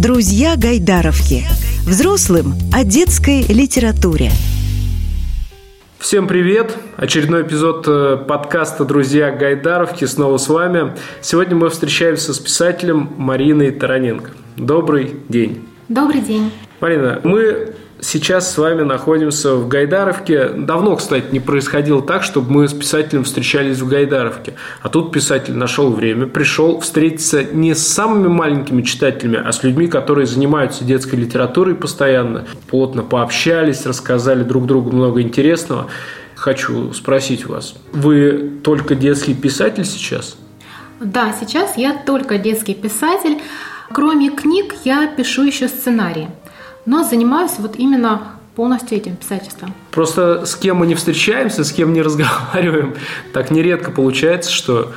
Друзья Гайдаровки. Взрослым о детской литературе. Всем привет! Очередной эпизод э, подкаста «Друзья Гайдаровки» снова с вами. Сегодня мы встречаемся с писателем Мариной Тараненко. Добрый день! Добрый день! Марина, мы сейчас с вами находимся в Гайдаровке. Давно, кстати, не происходило так, чтобы мы с писателем встречались в Гайдаровке. А тут писатель нашел время, пришел встретиться не с самыми маленькими читателями, а с людьми, которые занимаются детской литературой постоянно. Плотно пообщались, рассказали друг другу много интересного. Хочу спросить вас, вы только детский писатель сейчас? Да, сейчас я только детский писатель. Кроме книг, я пишу еще сценарии но занимаюсь вот именно полностью этим писательством. Просто с кем мы не встречаемся, с кем не разговариваем, так нередко получается, что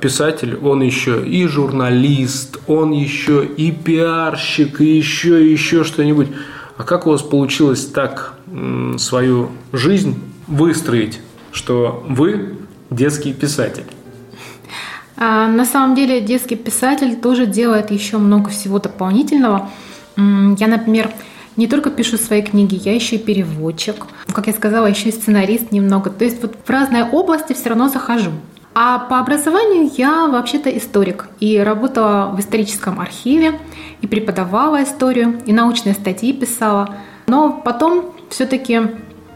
писатель, он еще и журналист, он еще и пиарщик, и еще, и еще что-нибудь. А как у вас получилось так свою жизнь выстроить, что вы детский писатель? А, на самом деле детский писатель тоже делает еще много всего дополнительного. Я, например, не только пишу свои книги, я еще и переводчик. Как я сказала, еще и сценарист немного. То есть вот в разные области все равно захожу. А по образованию я вообще-то историк и работала в историческом архиве, и преподавала историю, и научные статьи писала. Но потом все-таки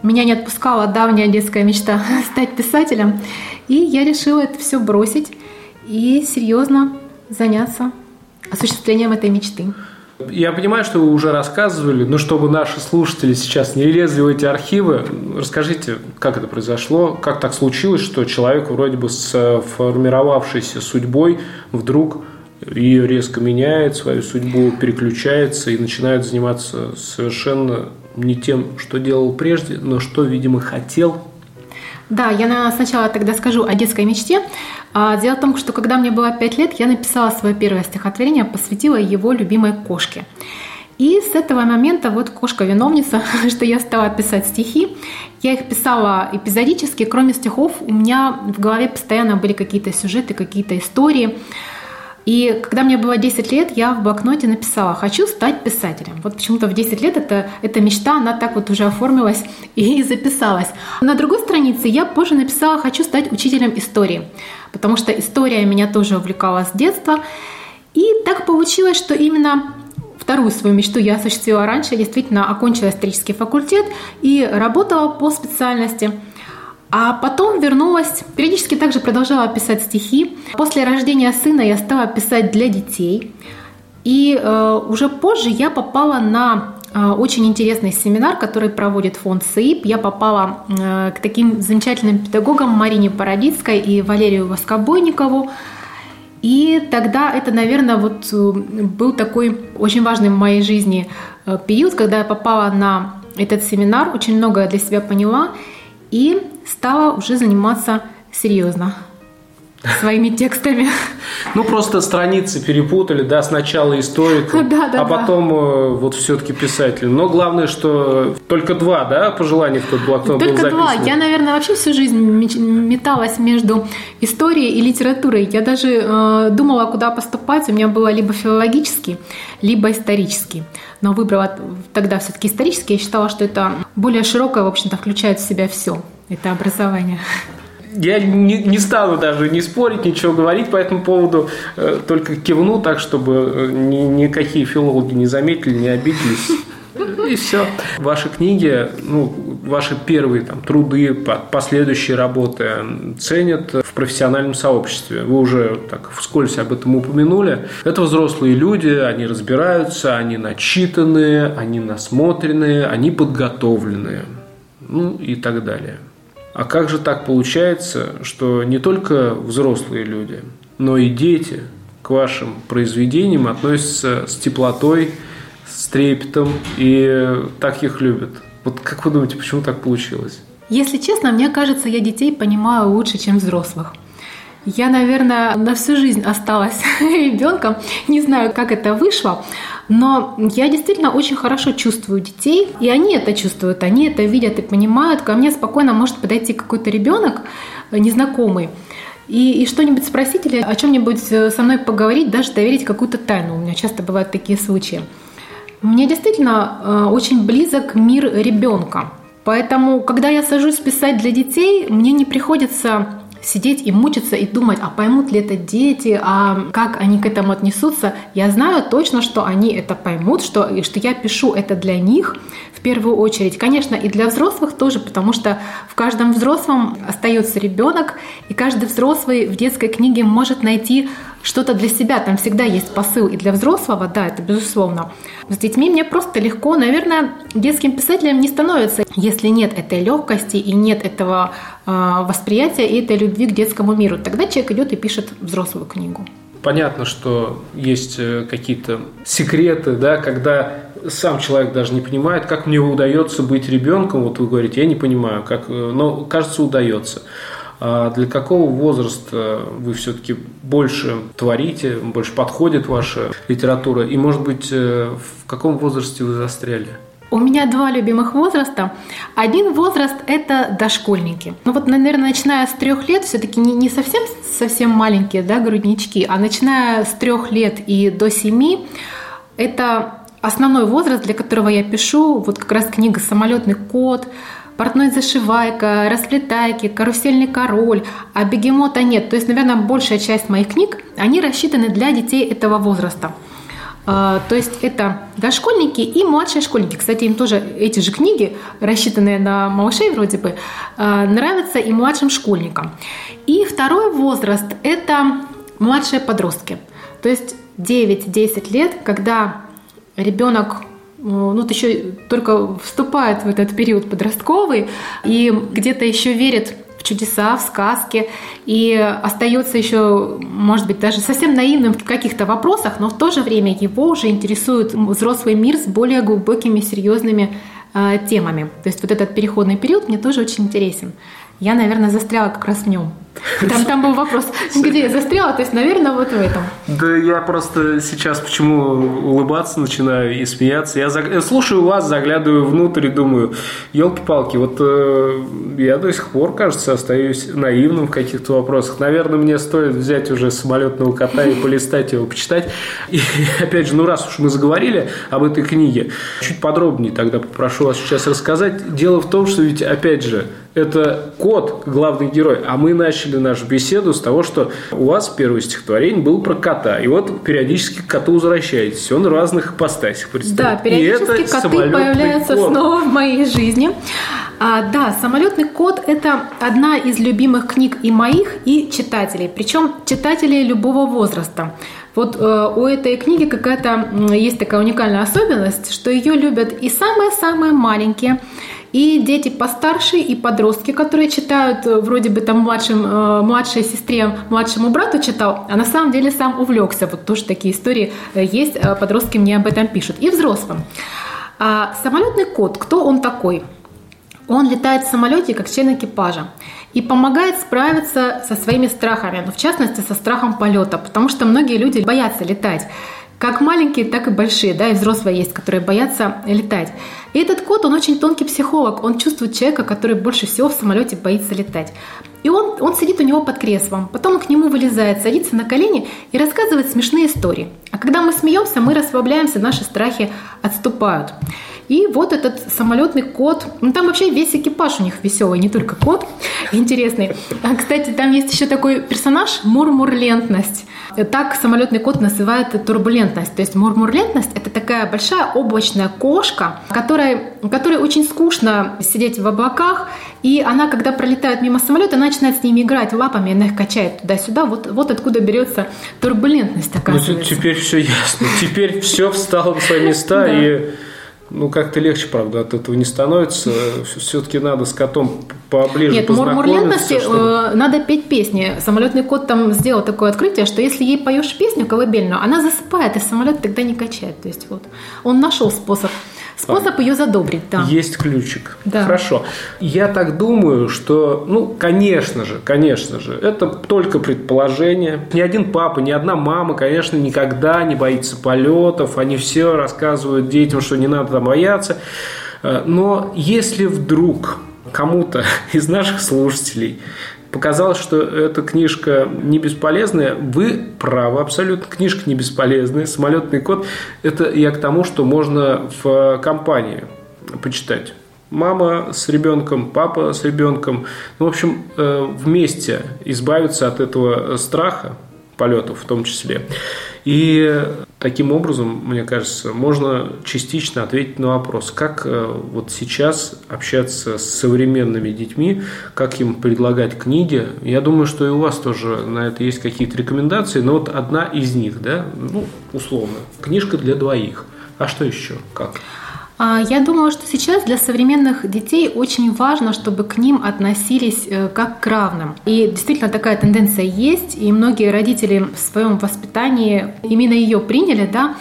меня не отпускала давняя детская мечта стать писателем, и я решила это все бросить и серьезно заняться осуществлением этой мечты. Я понимаю, что вы уже рассказывали, но чтобы наши слушатели сейчас не лезли в эти архивы, расскажите, как это произошло, как так случилось, что человек вроде бы с формировавшейся судьбой вдруг ее резко меняет, свою судьбу переключается и начинает заниматься совершенно не тем, что делал прежде, но что, видимо, хотел да, я сначала тогда скажу о детской мечте. А, дело в том, что когда мне было 5 лет, я написала свое первое стихотворение, посвятила его любимой кошке. И с этого момента вот кошка виновница, что я стала писать стихи. Я их писала эпизодически, кроме стихов у меня в голове постоянно были какие-то сюжеты, какие-то истории. И когда мне было 10 лет, я в блокноте написала «Хочу стать писателем». Вот почему-то в 10 лет это, эта мечта, она так вот уже оформилась и записалась. На другой странице я позже написала «Хочу стать учителем истории», потому что история меня тоже увлекала с детства. И так получилось, что именно вторую свою мечту я осуществила раньше. Я действительно окончила исторический факультет и работала по специальности – а потом вернулась, периодически также продолжала писать стихи. После рождения сына я стала писать для детей. И э, уже позже я попала на э, очень интересный семинар, который проводит фонд САИП. Я попала э, к таким замечательным педагогам Марине Парадицкой и Валерию Воскобойникову. И тогда это, наверное, вот э, был такой очень важный в моей жизни э, период, когда я попала на этот семинар, очень многое для себя поняла и стала уже заниматься серьезно своими текстами. Ну, просто страницы перепутали, да, сначала историк, да, да, а потом да. Э, вот все-таки писатель. Но главное, что только два, да, пожелания в тот блокнот Только был два. Я, наверное, вообще всю жизнь металась между историей и литературой. Я даже э, думала, куда поступать. У меня было либо филологический, либо исторический. Но выбрала тогда все-таки исторический. Я считала, что это более широкое, в общем-то, включает в себя все это образование я не, не стану даже не спорить, ничего говорить по этому поводу, э, только кивну так, чтобы э, ни, никакие филологи не заметили, не обиделись. И все. Ваши книги, ну, ваши первые там, труды, последующие работы ценят в профессиональном сообществе. Вы уже так вскользь об этом упомянули. Это взрослые люди, они разбираются, они начитанные, они насмотренные, они подготовленные. Ну и так далее. А как же так получается, что не только взрослые люди, но и дети к вашим произведениям относятся с теплотой, трепетом и так их любят? Вот как вы думаете, почему так получилось? Если честно, мне кажется, я детей понимаю лучше, чем взрослых. Я, наверное, на всю жизнь осталась ребенком. Не знаю, как это вышло, но я действительно очень хорошо чувствую детей, и они это чувствуют, они это видят и понимают. Ко мне спокойно может подойти какой-то ребенок незнакомый и, и что-нибудь спросить или о чем-нибудь со мной поговорить, даже доверить какую-то тайну. У меня часто бывают такие случаи. Мне действительно э, очень близок мир ребенка. Поэтому, когда я сажусь писать для детей, мне не приходится сидеть и мучиться и думать, а поймут ли это дети, а как они к этому отнесутся. Я знаю точно, что они это поймут, что, что я пишу это для них в первую очередь. Конечно, и для взрослых тоже, потому что в каждом взрослом остается ребенок, и каждый взрослый в детской книге может найти что-то для себя, там всегда есть посыл и для взрослого, да, это безусловно. С детьми мне просто легко, наверное, детским писателем не становится, если нет этой легкости и нет этого э, восприятия и этой любви к детскому миру. Тогда человек идет и пишет взрослую книгу. Понятно, что есть э, какие-то секреты, да, когда сам человек даже не понимает, как мне удается быть ребенком. Вот вы говорите, я не понимаю, как, э, но кажется, удается. А для какого возраста вы все-таки больше творите, больше подходит ваша литература? И, может быть, э, в каком возрасте вы застряли? У меня два любимых возраста. Один возраст – это дошкольники. Ну вот, наверное, начиная с трех лет, все-таки не, не совсем, совсем маленькие да, груднички, а начиная с трех лет и до семи – это основной возраст, для которого я пишу. Вот как раз книга «Самолетный кот», портной зашивайка, расплетайки, карусельный король, а бегемота нет. То есть, наверное, большая часть моих книг, они рассчитаны для детей этого возраста. А, то есть это дошкольники и младшие школьники. Кстати, им тоже эти же книги, рассчитанные на малышей вроде бы, а, нравятся и младшим школьникам. И второй возраст – это младшие подростки. То есть 9-10 лет, когда ребенок ну, вот еще только вступает в этот период подростковый и где-то еще верит в чудеса, в сказки, и остается еще, может быть, даже совсем наивным в каких-то вопросах, но в то же время его уже интересует взрослый мир с более глубокими, серьезными э, темами. То есть вот этот переходный период мне тоже очень интересен. Я, наверное, застряла как раз в нем. Там, там был вопрос, где я застряла, то есть, наверное, вот в этом. Да я просто сейчас почему улыбаться начинаю и смеяться. Я заг... слушаю вас, заглядываю внутрь и думаю, елки-палки, вот э, я до сих пор, кажется, остаюсь наивным в каких-то вопросах. Наверное, мне стоит взять уже самолетного кота и полистать его, почитать. И опять же, ну раз уж мы заговорили об этой книге, чуть подробнее тогда попрошу вас сейчас рассказать. Дело в том, что ведь, опять же, это кот, главный герой, а мы начали нашу беседу с того, что у вас первое стихотворение было про кота. И вот периодически к коту возвращаетесь. Он в разных ипостасях представляет. Да, периодически коты появляются кот. снова в моей жизни. А, да, «Самолетный кот» – это одна из любимых книг и моих, и читателей. Причем читателей любого возраста. Вот э, у этой книги какая-то есть такая уникальная особенность, что ее любят и самые-самые маленькие, и дети постарше, и подростки, которые читают, э, вроде бы там младшим, э, младшей сестре, младшему брату читал, а на самом деле сам увлекся. Вот тоже такие истории э, есть, подростки мне об этом пишут. И взрослым. А самолетный кот, кто он такой? Он летает в самолете как член экипажа и помогает справиться со своими страхами, ну, в частности, со страхом полета, потому что многие люди боятся летать. Как маленькие, так и большие, да, и взрослые есть, которые боятся летать. И этот кот, он очень тонкий психолог, он чувствует человека, который больше всего в самолете боится летать. И он, он сидит у него под креслом, потом он к нему вылезает, садится на колени и рассказывает смешные истории. А когда мы смеемся, мы расслабляемся, наши страхи отступают. И вот этот самолетный кот, ну там вообще весь экипаж у них веселый, не только кот, интересный. А, кстати, там есть еще такой персонаж мурмурлентность. Так самолетный кот называет турбулентность. То есть мурмурлентность – это такая большая облачная кошка, которой, которой очень скучно сидеть в облаках, и она, когда пролетает мимо самолета, она начинает с ними играть лапами, она их качает туда-сюда. Вот, вот откуда берется турбулентность, ну, оказывается. Ну, теперь все ясно. Теперь все встало на свои места, и ну, как-то легче, правда, от этого не становится. Все-таки надо с котом поближе Нет, познакомиться. Нет, чтобы... Э, надо петь песни. Самолетный кот там сделал такое открытие, что если ей поешь песню колыбельную, она засыпает, и самолет тогда не качает. То есть вот он нашел способ Способ ее задобрить, да. Есть ключик. Да. Хорошо. Я так думаю, что, ну, конечно же, конечно же, это только предположение. Ни один папа, ни одна мама, конечно, никогда не боится полетов. Они все рассказывают детям, что не надо там бояться. Э, но если вдруг кому-то из наших слушателей показалось, что эта книжка не бесполезная. Вы правы абсолютно, книжка не бесполезная. «Самолетный код» – это я к тому, что можно в компании почитать мама с ребенком, папа с ребенком. Ну, в общем, э, вместе избавиться от этого страха, полетов в том числе. И таким образом, мне кажется, можно частично ответить на вопрос, как э, вот сейчас общаться с современными детьми, как им предлагать книги. Я думаю, что и у вас тоже на это есть какие-то рекомендации, но вот одна из них, да, ну, условно, книжка для двоих. А что еще? Как? А, я думаю, что сейчас для современных детей очень важно, чтобы к ним относились э, как к равным. И действительно такая тенденция есть, и многие родители в своем воспитании именно ее приняли, да.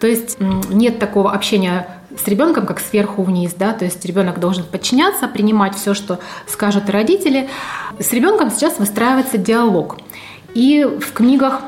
То есть нет такого общения с ребенком как сверху вниз, да, то есть ребенок должен подчиняться, принимать все, что скажут родители. С ребенком сейчас выстраивается диалог. И в книгах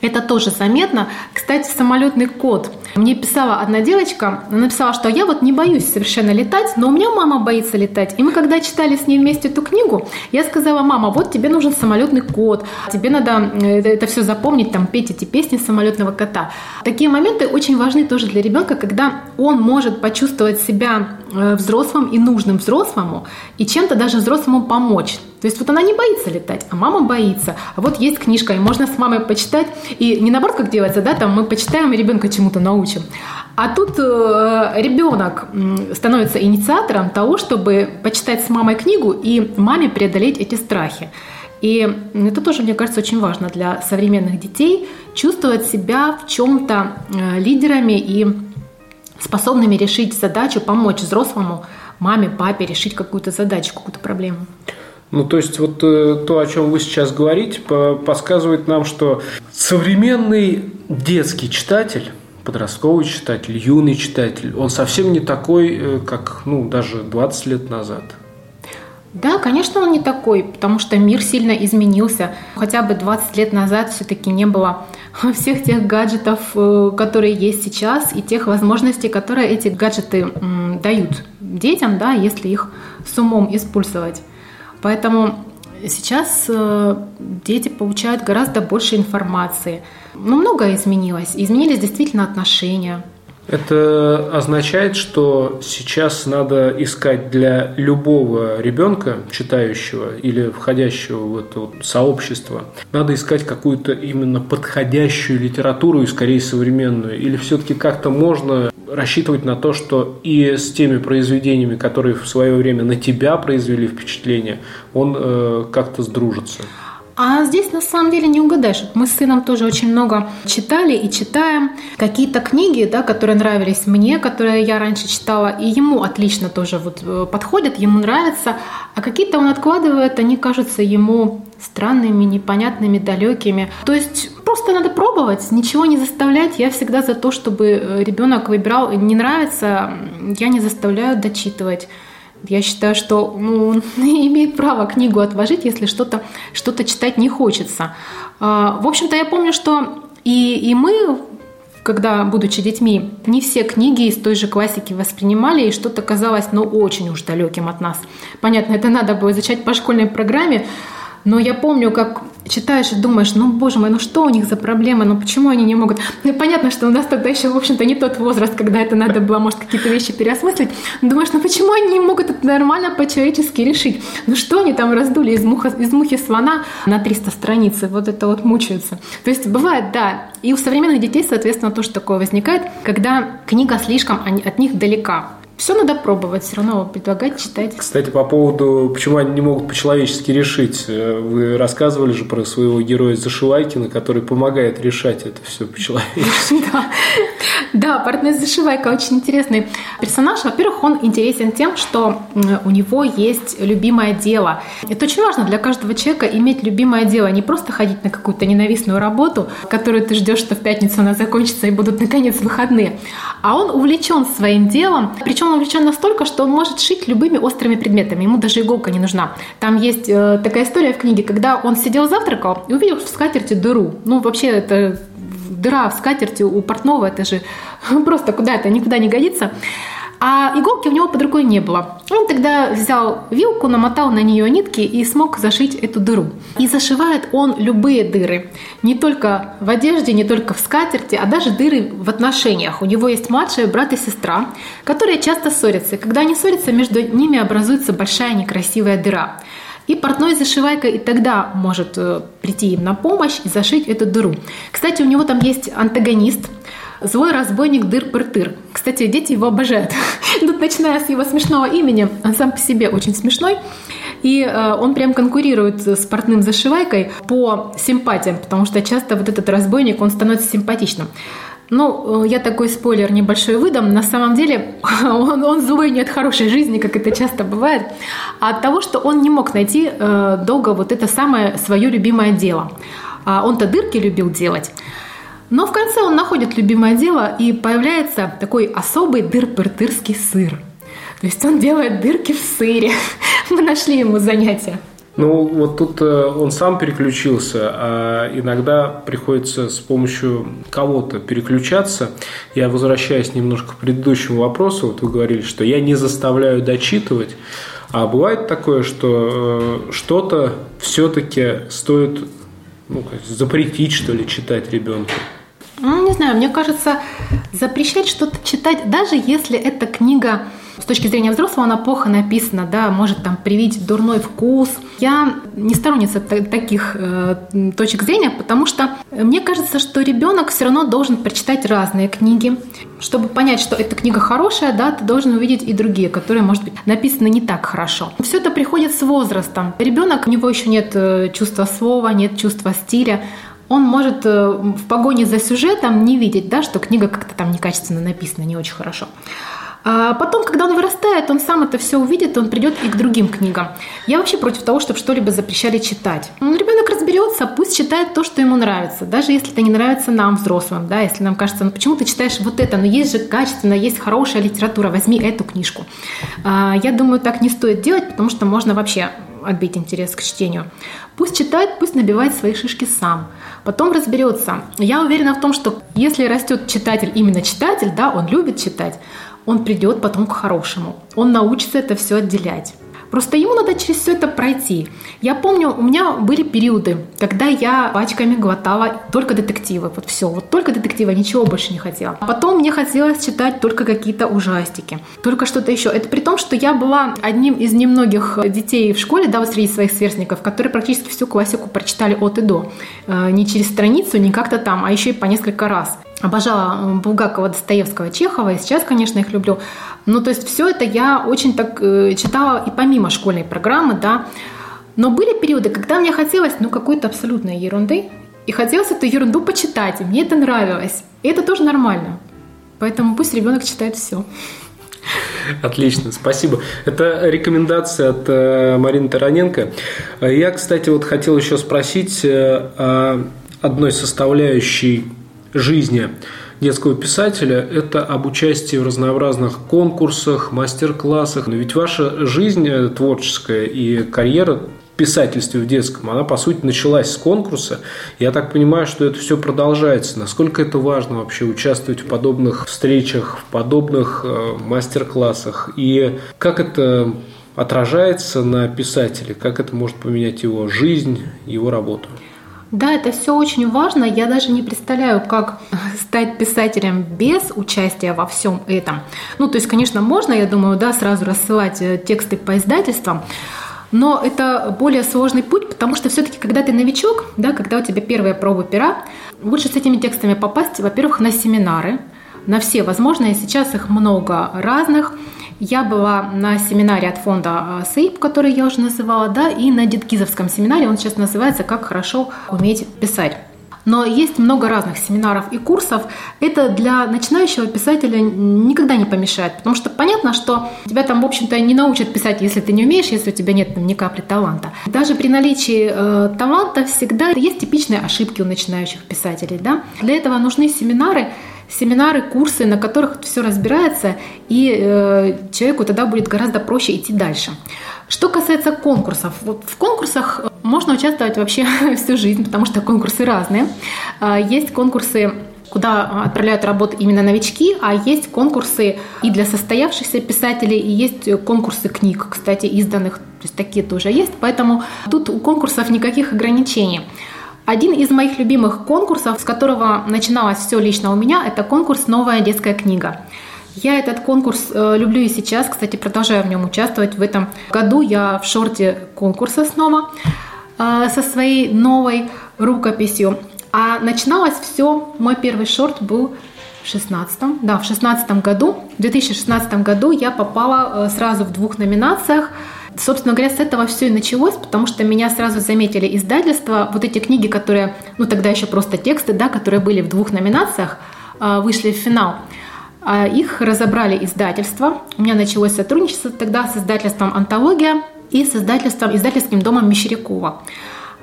это тоже заметно. Кстати, самолетный код. Мне писала одна девочка, она написала, что я вот не боюсь совершенно летать, но у меня мама боится летать. И мы когда читали с ней вместе эту книгу, я сказала, мама, вот тебе нужен самолетный код, тебе надо э, это, это все запомнить, там петь эти песни самолетного кота. Такие моменты очень важны тоже для ребенка, когда он может почувствовать себя э, взрослым и нужным взрослому, и чем-то даже взрослому помочь. То есть вот она не боится летать, а мама боится. А вот есть книжка, и можно с мамой почитать. И не наоборот, как делается, да, там мы почитаем и ребенка чему-то научим. А тут э, ребенок становится инициатором того, чтобы почитать с мамой книгу и маме преодолеть эти страхи. И это тоже, мне кажется, очень важно для современных детей чувствовать себя в чем-то э, лидерами и способными решить задачу, помочь взрослому, маме, папе решить какую-то задачу, какую-то проблему. Ну, то есть, вот э, то, о чем вы сейчас говорите, подсказывает нам, что современный детский читатель подростковый читатель, юный читатель, он совсем не такой, э, как, ну, даже 20 лет назад. Да, конечно, он не такой, потому что мир сильно изменился. Хотя бы 20 лет назад все-таки не было всех тех гаджетов, э, которые есть сейчас, и тех возможностей, которые эти гаджеты дают детям, да, если их с умом использовать. Поэтому сейчас э, дети получают гораздо больше информации. Ну, многое изменилось. Изменились действительно отношения. Это означает, что сейчас надо искать для любого ребенка, читающего или входящего в это сообщество, надо искать какую-то именно подходящую литературу и скорее современную. Или все-таки как-то можно рассчитывать на то, что и с теми произведениями, которые в свое время на тебя произвели впечатление, он э, как-то сдружится. А здесь на самом деле не угадаешь. Мы с сыном тоже очень много читали и читаем какие-то книги, да, которые нравились мне, которые я раньше читала, и ему отлично тоже вот э, подходят, ему нравятся. А какие-то он откладывает, они кажутся ему странными, непонятными, далекими. То есть просто надо пробовать, ничего не заставлять. Я всегда за то, чтобы э, ребенок выбирал. Не нравится, я не заставляю дочитывать. Я считаю, что ну, он имеет право книгу отложить, если что-то что читать не хочется. А, в общем-то, я помню, что и, и мы, когда, будучи детьми, не все книги из той же классики воспринимали, и что-то казалось, ну, очень уж далеким от нас. Понятно, это надо было изучать по школьной программе, но я помню, как читаешь и думаешь, ну, боже мой, ну что у них за проблемы, ну почему они не могут? Ну, понятно, что у нас тогда еще, в общем-то, не тот возраст, когда это надо было, может, какие-то вещи переосмыслить. Думаешь, ну почему они не могут это нормально по-человечески решить? Ну что они там раздули из, муха, из мухи слона на 300 страниц, вот это вот мучаются. То есть бывает, да, и у современных детей, соответственно, тоже такое возникает, когда книга слишком от них далека. Все надо пробовать, все равно предлагать читать. Кстати, по поводу, почему они не могут по-человечески решить. Э, вы рассказывали же про своего героя Зашивайкина, который помогает решать это все по-человечески. Да, да партнер Зашивайка очень интересный персонаж. Во-первых, он интересен тем, что у него есть любимое дело. Это очень важно для каждого человека иметь любимое дело, не просто ходить на какую-то ненавистную работу, которую ты ждешь, что в пятницу она закончится и будут наконец выходные. А он увлечен своим делом, причем причем он увлечен настолько, что он может шить любыми острыми предметами. Ему даже иголка не нужна. Там есть э, такая история в книге, когда он сидел завтракал и увидел в скатерти дыру. Ну, вообще, это дыра в скатерти у портного, это же просто куда это никуда не годится. А иголки у него под рукой не было. Он тогда взял вилку, намотал на нее нитки и смог зашить эту дыру. И зашивает он любые дыры. Не только в одежде, не только в скатерти, а даже дыры в отношениях. У него есть младший брат и сестра, которые часто ссорятся. Когда они ссорятся, между ними образуется большая некрасивая дыра. И портной зашивайка и тогда может э, прийти им на помощь и зашить эту дыру. Кстати, у него там есть антагонист, злой разбойник Дыр-Пыр-Тыр. Кстати, дети его обожают. Тут, начиная с его смешного имени, он сам по себе очень смешной. И э, он прям конкурирует с портным зашивайкой по симпатиям, потому что часто вот этот разбойник, он становится симпатичным. Ну, э, я такой спойлер небольшой выдам. На самом деле он, он злой не от хорошей жизни, как это часто бывает, а от того, что он не мог найти э, долго вот это самое свое любимое дело. А он-то дырки любил делать. Но в конце он находит любимое дело, и появляется такой особый дыр-пыртырский сыр. То есть он делает дырки в сыре. Мы нашли ему занятие. Ну, вот тут э, он сам переключился, а иногда приходится с помощью кого-то переключаться. Я возвращаюсь немножко к предыдущему вопросу. Вот вы говорили, что я не заставляю дочитывать. А бывает такое, что э, что-то все-таки стоит ну, запретить, что ли, читать ребенку? Ну, не знаю, мне кажется, запрещать что-то читать, даже если эта книга с точки зрения взрослого она плохо написана, да, может там привить дурной вкус. Я не сторонница таких э, точек зрения, потому что мне кажется, что ребенок все равно должен прочитать разные книги. Чтобы понять, что эта книга хорошая, да, ты должен увидеть и другие, которые, может быть, написаны не так хорошо. Все это приходит с возрастом. Ребенок, у него еще нет э, чувства слова, нет чувства стиля он может э, в погоне за сюжетом не видеть, да, что книга как-то там некачественно написана, не очень хорошо. А потом, когда он вырастает, он сам это все увидит, он придет и к другим книгам. Я вообще против того, чтобы что-либо запрещали читать. Ну, ребенок разберется, пусть читает то, что ему нравится, даже если это не нравится нам, взрослым, да, если нам кажется, ну почему ты читаешь вот это, но есть же качественно, есть хорошая литература, возьми эту книжку. А, я думаю, так не стоит делать, потому что можно вообще отбить интерес к чтению. Пусть читает, пусть набивает свои шишки сам. Потом разберется. Я уверена в том, что если растет читатель, именно читатель, да, он любит читать, он придет потом к хорошему. Он научится это все отделять. Просто ему надо через все это пройти. Я помню, у меня были периоды, когда я пачками глотала только детективы. Вот все, вот только детективы, ничего больше не хотела. А потом мне хотелось читать только какие-то ужастики, только что-то еще. Это при том, что я была одним из немногих детей в школе, да, вот среди своих сверстников, которые практически всю классику прочитали от и до. Э, не через страницу, не как-то там, а еще и по несколько раз. Обожала Булгакова, Достоевского, Чехова, и сейчас, конечно, их люблю. Ну, то есть все это я очень так э, читала и помимо школьной программы, да. Но были периоды, когда мне хотелось, ну, какой-то абсолютной ерунды, и хотелось эту ерунду почитать, и мне это нравилось. И это тоже нормально. Поэтому пусть ребенок читает все. Отлично, спасибо. Это рекомендация от э, Марины Тараненко. Я, кстати, вот хотел еще спросить э, о одной составляющей жизни детского писателя – это об участии в разнообразных конкурсах, мастер-классах. Но ведь ваша жизнь э, творческая и карьера писательстве в детском, она, по сути, началась с конкурса. Я так понимаю, что это все продолжается. Насколько это важно вообще участвовать в подобных встречах, в подобных э, мастер-классах? И как это отражается на писателе? Как это может поменять его жизнь, его работу? Да, это все очень важно. Я даже не представляю, как стать писателем без участия во всем этом. Ну, то есть, конечно, можно, я думаю, да, сразу рассылать э, тексты по издательствам. Но это более сложный путь, потому что все-таки, когда ты новичок, да, когда у тебя первая проба пера, лучше с этими текстами попасть, во-первых, на семинары, на все возможные. Сейчас их много разных. Я была на семинаре от фонда а, САИП, который я уже называла, да, и на Деткизовском семинаре, он сейчас называется «Как хорошо уметь писать». Но есть много разных семинаров и курсов. Это для начинающего писателя никогда не помешает, потому что понятно, что тебя там, в общем-то, не научат писать, если ты не умеешь, если у тебя нет ни капли таланта. Даже при наличии э, таланта всегда есть типичные ошибки у начинающих писателей. Да? Для этого нужны семинары, семинары, курсы, на которых все разбирается, и э, человеку тогда будет гораздо проще идти дальше. Что касается конкурсов, вот в конкурсах можно участвовать вообще всю жизнь, потому что конкурсы разные. А, есть конкурсы куда отправляют работы именно новички, а есть конкурсы и для состоявшихся писателей, и есть конкурсы книг, кстати, изданных, то есть такие тоже есть, поэтому тут у конкурсов никаких ограничений. Один из моих любимых конкурсов, с которого начиналось все лично у меня, это конкурс «Новая детская книга». Я этот конкурс э, люблю и сейчас, кстати, продолжаю в нем участвовать. В этом году я в шорте конкурса снова со своей новой рукописью. А начиналось все, мой первый шорт был в 16 да, в 16 году. В 2016 году я попала э, сразу в двух номинациях. Собственно говоря, с этого все и началось, потому что меня сразу заметили издательства. Вот эти книги, которые, ну тогда еще просто тексты, да, которые были в двух номинациях, вышли в финал. А их разобрали издательства. У меня началось сотрудничество тогда с издательством «Антология» и с издательством, издательским домом Мещерякова.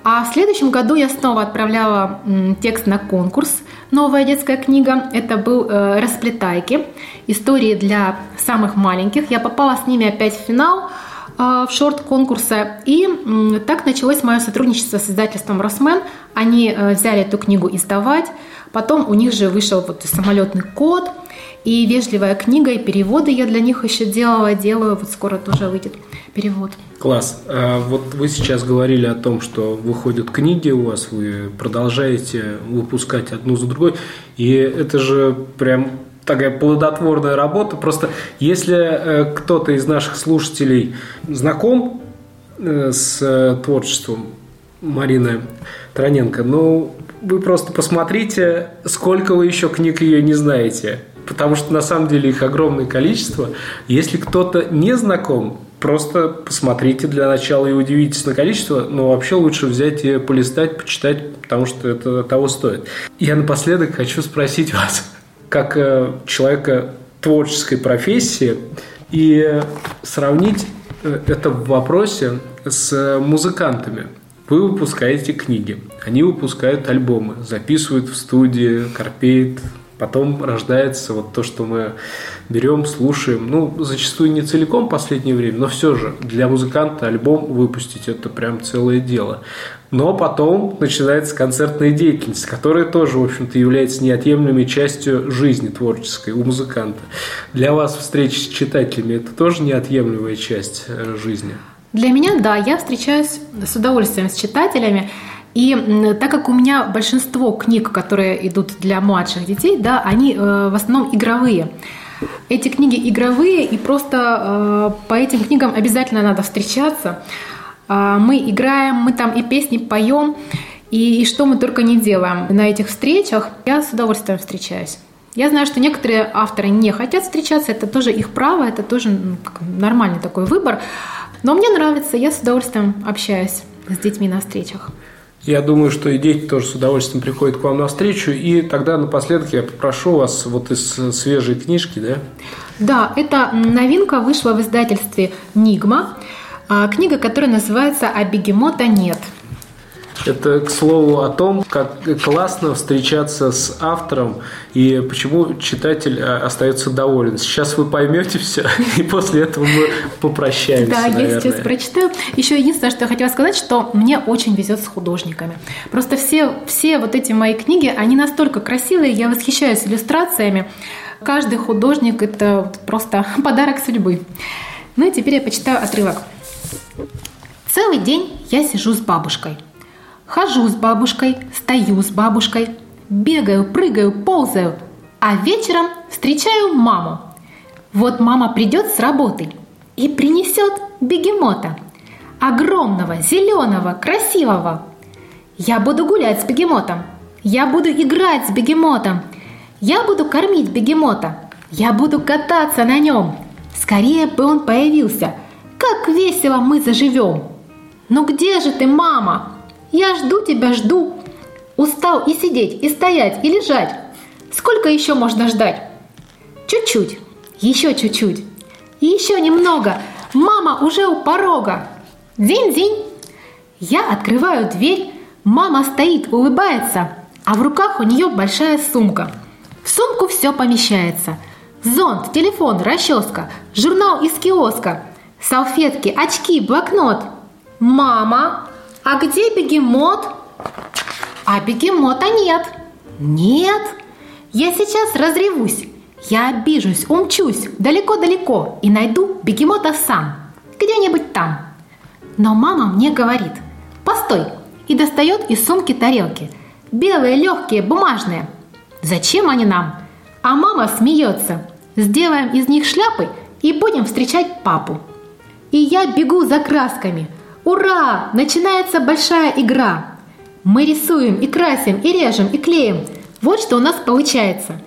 А в следующем году я снова отправляла текст на конкурс «Новая детская книга». Это был э, «Расплетайки. Истории для самых маленьких». Я попала с ними опять в финал э, в шорт конкурса. И так началось мое сотрудничество с издательством «Росмен». Они э, взяли эту книгу издавать. Потом у них же вышел вот самолетный код – и вежливая книга, и переводы я для них еще делала, делаю. Вот скоро тоже выйдет перевод. Класс. А вот вы сейчас говорили о том, что выходят книги у вас, вы продолжаете выпускать одну за другой. И это же прям такая плодотворная работа. Просто если э, кто-то из наших слушателей знаком э, с творчеством Марины Троненко, ну, вы просто посмотрите, сколько вы еще книг ее не знаете потому что на самом деле их огромное количество. Если кто-то не знаком, просто посмотрите для начала и удивитесь на количество, но вообще лучше взять и полистать, почитать, потому что это того стоит. Я напоследок хочу спросить вас, как э, человека творческой профессии, и сравнить э, это в вопросе с музыкантами. Вы выпускаете книги, они выпускают альбомы, записывают в студии, корпеют, Потом рождается вот то, что мы берем, слушаем. Ну, зачастую не целиком в последнее время, но все же для музыканта альбом выпустить это прям целое дело. Но потом начинается концертная деятельность, которая тоже, в общем-то, является неотъемлемой частью жизни творческой у музыканта. Для вас встречи с читателями – это тоже неотъемлемая часть э, жизни? Для меня, да, я встречаюсь с удовольствием с читателями. И так как у меня большинство книг, которые идут для младших детей, да, они э, в основном игровые. Эти книги игровые, и просто э, по этим книгам обязательно надо встречаться. Э, мы играем, мы там и песни поем, и, и что мы только не делаем на этих встречах. Я с удовольствием встречаюсь. Я знаю, что некоторые авторы не хотят встречаться, это тоже их право, это тоже нормальный такой выбор. Но мне нравится, я с удовольствием общаюсь с детьми на встречах. Я думаю, что и дети тоже с удовольствием приходят к вам на встречу. И тогда напоследок я попрошу вас вот из свежей книжки, да? Да, это новинка вышла в издательстве «Нигма». А, книга, которая называется «А бегемота нет». Это, к слову, о том, как классно встречаться с автором и почему читатель э, остается доволен. Сейчас вы поймете все, и после этого мы попрощаемся. Да, наверное. я сейчас прочитаю. Еще единственное, что я хотела сказать, что мне очень везет с художниками. Просто все, все вот эти мои книги, они настолько красивые, я восхищаюсь иллюстрациями. Каждый художник – это просто подарок судьбы. Ну и теперь я почитаю отрывок. Целый день я сижу с бабушкой – Хожу с бабушкой, стою с бабушкой, бегаю, прыгаю, ползаю, а вечером встречаю маму. Вот мама придет с работы и принесет бегемота. Огромного, зеленого, красивого. Я буду гулять с бегемотом. Я буду играть с бегемотом. Я буду кормить бегемота. Я буду кататься на нем. Скорее бы он появился. Как весело мы заживем. Ну где же ты, мама? Я жду тебя, жду. Устал и сидеть, и стоять, и лежать. Сколько еще можно ждать? Чуть-чуть, еще чуть-чуть. И еще немного. Мама уже у порога. День-день. Я открываю дверь. Мама стоит, улыбается, а в руках у нее большая сумка. В сумку все помещается. Зонт, телефон, расческа, журнал из киоска, салфетки, очки, блокнот. Мама, а где бегемот? А бегемота нет. Нет. Я сейчас разревусь. Я обижусь, умчусь далеко-далеко и найду бегемота сам, где-нибудь там. Но мама мне говорит, постой, и достает из сумки тарелки. Белые, легкие, бумажные. Зачем они нам? А мама смеется. Сделаем из них шляпы и будем встречать папу. И я бегу за красками. Ура! Начинается большая игра. Мы рисуем и красим, и режем, и клеим. Вот что у нас получается.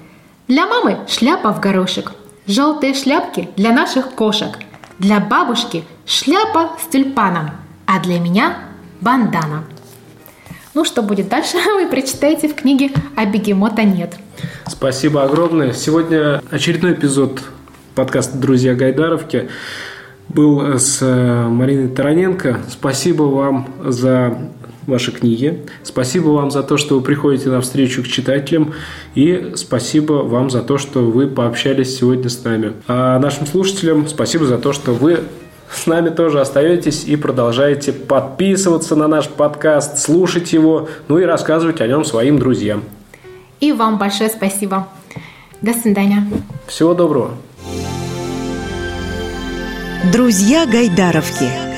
Для мамы шляпа в горошек. Желтые шляпки для наших кошек. Для бабушки шляпа с тюльпаном. А для меня бандана. Ну, что будет дальше, вы прочитаете в книге «А бегемота нет». Спасибо огромное. Сегодня очередной эпизод подкаста «Друзья Гайдаровки» был с э, Мариной Тараненко. Спасибо вам за ваши книги. Спасибо вам за то, что вы приходите на встречу к читателям. И спасибо вам за то, что вы пообщались сегодня с нами. А нашим слушателям спасибо за то, что вы с нами тоже остаетесь и продолжаете подписываться на наш подкаст, слушать его, ну и рассказывать о нем своим друзьям. И вам большое спасибо. До свидания. Всего доброго. Друзья Гайдаровки.